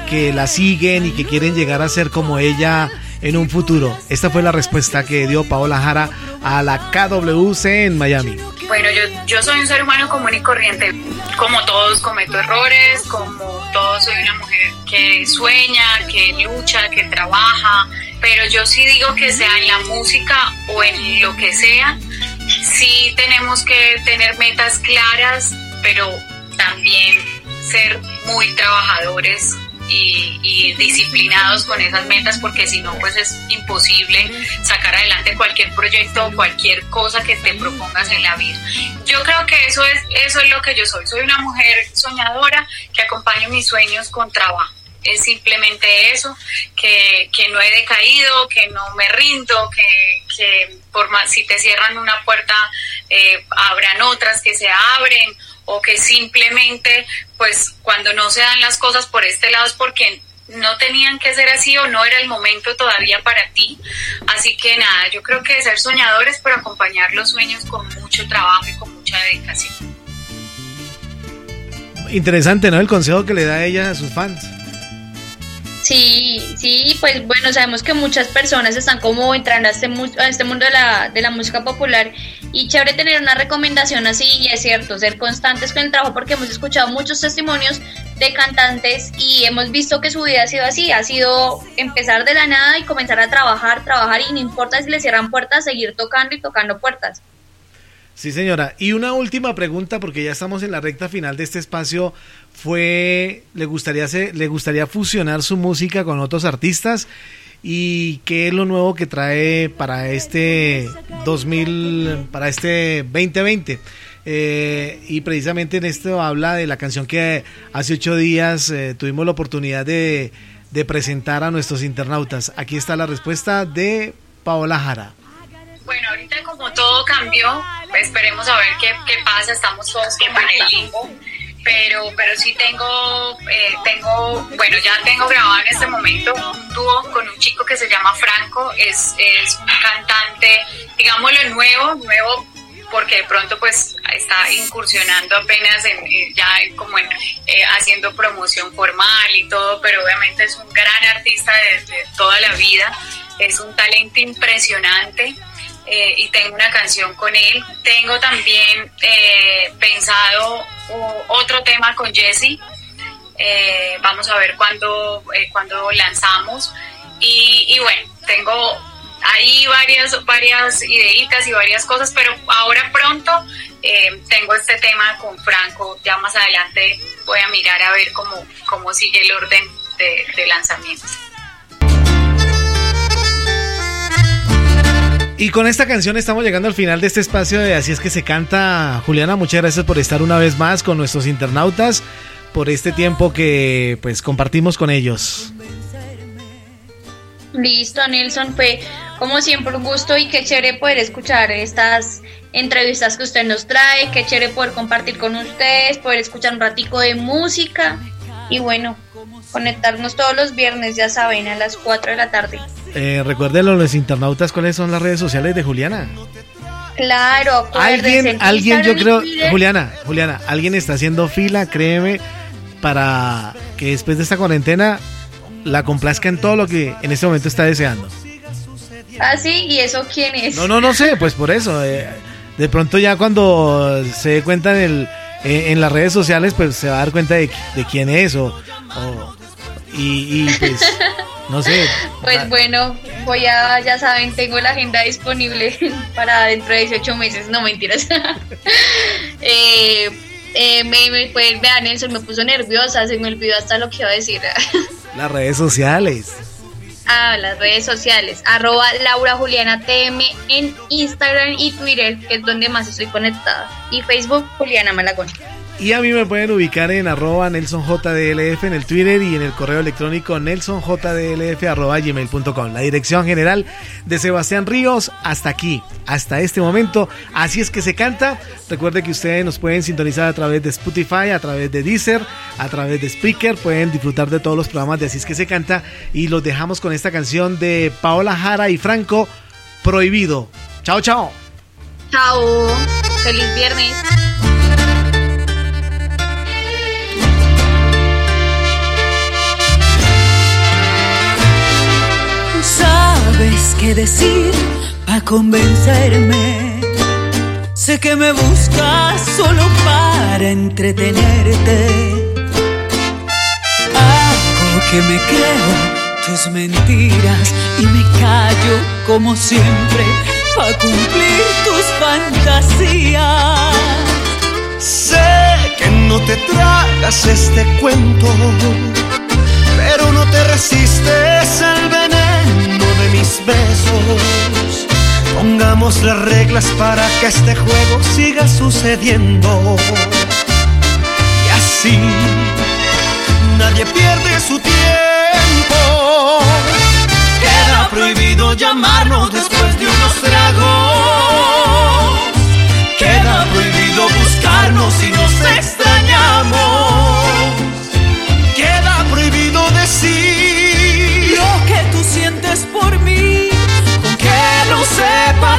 que la siguen y que quieren llegar a ser como ella en un futuro. Esta fue la respuesta que dio Paola Jara a la KWC en Miami. Bueno, yo, yo soy un ser humano común y corriente. Como todos cometo errores, como todos soy una mujer que sueña, que lucha, que trabaja, pero yo sí digo que sea en la música o en lo que sea, sí tenemos que tener metas claras, pero también ser muy trabajadores y, y disciplinados con esas metas porque si no pues es imposible sacar adelante cualquier proyecto o cualquier cosa que te propongas en la vida. Yo creo que eso es, eso es lo que yo soy. Soy una mujer soñadora que acompaña mis sueños con trabajo. Es simplemente eso, que, que no he decaído, que no me rindo, que, que por más si te cierran una puerta, eh, habrán otras que se abren o que simplemente pues cuando no se dan las cosas por este lado es porque no tenían que ser así o no era el momento todavía para ti. Así que nada, yo creo que ser soñadores, pero acompañar los sueños con mucho trabajo y con mucha dedicación. Interesante, ¿no? El consejo que le da ella a sus fans. Sí, sí, pues bueno, sabemos que muchas personas están como entrando a este, a este mundo de la, de la música popular y chévere tener una recomendación así y es cierto, ser constantes con el trabajo porque hemos escuchado muchos testimonios de cantantes y hemos visto que su vida ha sido así, ha sido empezar de la nada y comenzar a trabajar, trabajar y no importa si le cierran puertas, seguir tocando y tocando puertas. Sí, señora. Y una última pregunta, porque ya estamos en la recta final de este espacio, fue, ¿le gustaría, hacer- le gustaría fusionar su música con otros artistas? ¿Y qué es lo nuevo que trae para este 2000, para este 2020? Eh, y precisamente en esto habla de la canción que hace ocho días eh, tuvimos la oportunidad de, de presentar a nuestros internautas. Aquí está la respuesta de Paola Jara. Bueno, ahorita como todo cambió, esperemos a ver qué, pasa, estamos todos en el limbo, pero, pero sí tengo, eh, tengo, bueno, ya tengo grabado en este momento un dúo con un chico que se llama Franco, es, es un cantante, digámoslo nuevo, nuevo porque de pronto pues está incursionando apenas en, eh, ya como en eh, haciendo promoción formal y todo, pero obviamente es un gran artista desde toda la vida, es un talento impresionante eh, y tengo una canción con él. Tengo también eh, pensado otro tema con Jesse. Eh, vamos a ver cuándo, cuándo lanzamos. Y, bueno, tengo ahí varias, varias ideitas y varias cosas, pero ahora pronto tengo este tema con Franco, ya más adelante voy a mirar a ver cómo, cómo sigue el orden de, de lanzamientos. Y con esta canción estamos llegando al final de este espacio de Así es que se canta. Juliana, muchas gracias por estar una vez más con nuestros internautas, por este tiempo que pues compartimos con ellos. Listo, Nelson, fue como siempre un gusto y qué chévere poder escuchar estas entrevistas que usted nos trae, qué chévere poder compartir con ustedes, poder escuchar un ratico de música y bueno, conectarnos todos los viernes, ya saben, a las 4 de la tarde. Eh, recuerden los internautas cuáles son las redes sociales de Juliana. Claro, alguien, alguien, yo creo, Juliana, Juliana, alguien está haciendo fila, créeme, para que después de esta cuarentena la complazca en todo lo que en este momento está deseando. Ah, sí, ¿y eso quién es? No, no, no sé, pues por eso. Eh, de pronto ya cuando se dé cuenta en, el, eh, en las redes sociales, pues se va a dar cuenta de, quién es o, y, y, pues *laughs* no sé. Pues bueno, voy a, ya saben, tengo la agenda disponible *laughs* para dentro de 18 meses, no mentiras. *laughs* eh, eh, me, me ver, Nelson me puso nerviosa, se me olvidó hasta lo que iba a decir. Las redes sociales. Ah, las redes sociales. Arroba Laura Juliana TM en Instagram y Twitter, que es donde más estoy conectada. Y Facebook, Juliana Malagón. Y a mí me pueden ubicar en arroba NelsonJDLF en el Twitter y en el correo electrónico nelsonjdlf arroba gmail.com. La dirección general de Sebastián Ríos hasta aquí, hasta este momento. Así es que se canta. Recuerde que ustedes nos pueden sintonizar a través de Spotify, a través de Deezer, a través de Spreaker. Pueden disfrutar de todos los programas de Así es que se canta. Y los dejamos con esta canción de Paola Jara y Franco, Prohibido. Chao, chao. Chao. Feliz viernes. Qué decir a convencerme. Sé que me buscas solo para entretenerte. Hago que me creo tus mentiras y me callo como siempre para cumplir tus fantasías. Sé que no te tragas este cuento, pero no te resistes al besos. Pongamos las reglas para que este juego siga sucediendo. Y así nadie pierde su tiempo. Queda prohibido llamarnos después de unos tragos. Queda prohibido buscarnos si nos extrañamos.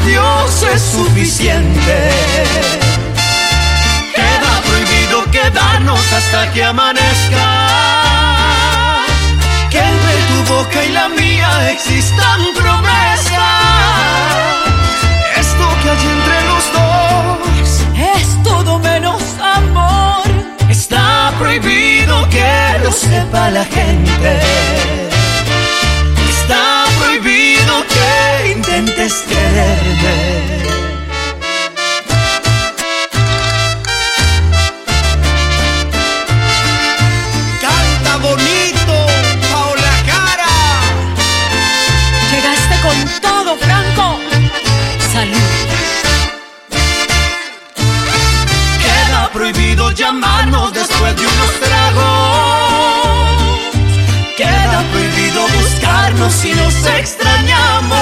Dios es suficiente. Queda prohibido quedarnos hasta que amanezca. Que entre tu boca y la mía existan promesas. Esto que hay entre los dos es todo menos amor. Está prohibido que lo sepa la gente. Está prohibido que intentes quererme. Prohibido llamarnos después de unos tragos. Queda prohibido buscarnos si nos extrañamos.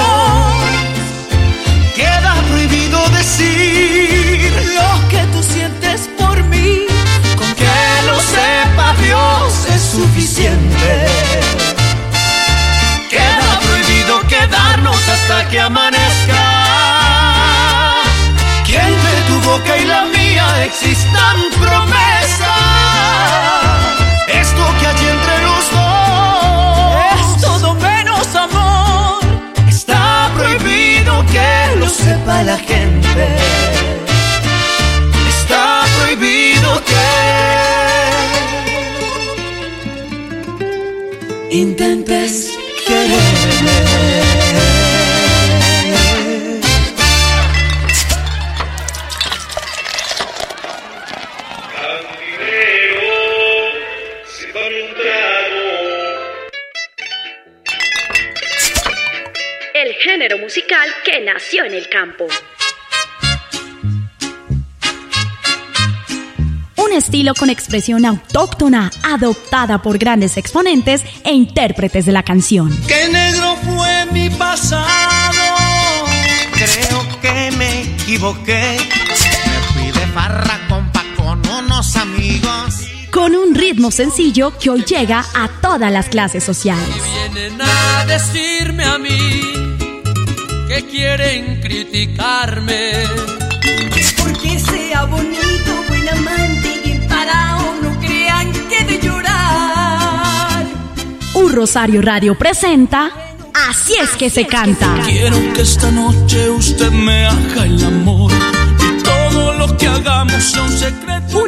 Queda prohibido decir lo que tú sientes por mí. Con que lo sepa Dios es suficiente. Queda prohibido quedarnos hasta que amanezca. Que entre tu boca y la mía existan promesas. Esto que hay entre los dos es todo menos amor. Está prohibido que lo sepa la gente. Está prohibido que que nació en el campo. Un estilo con expresión autóctona, adoptada por grandes exponentes e intérpretes de la canción. ¡Qué negro fue mi pasado! Creo que me equivoqué. Me fui de farra compa con unos amigos. Con un ritmo sencillo que hoy llega a todas las clases sociales. Vienen a decirme a mí que quieren criticarme. Porque sea bonito, buen amante y parado, no crean que de llorar. Un Rosario Radio presenta Así es que se canta. Quiero que esta noche usted me haga el amor y todo lo que hagamos sea un secreto.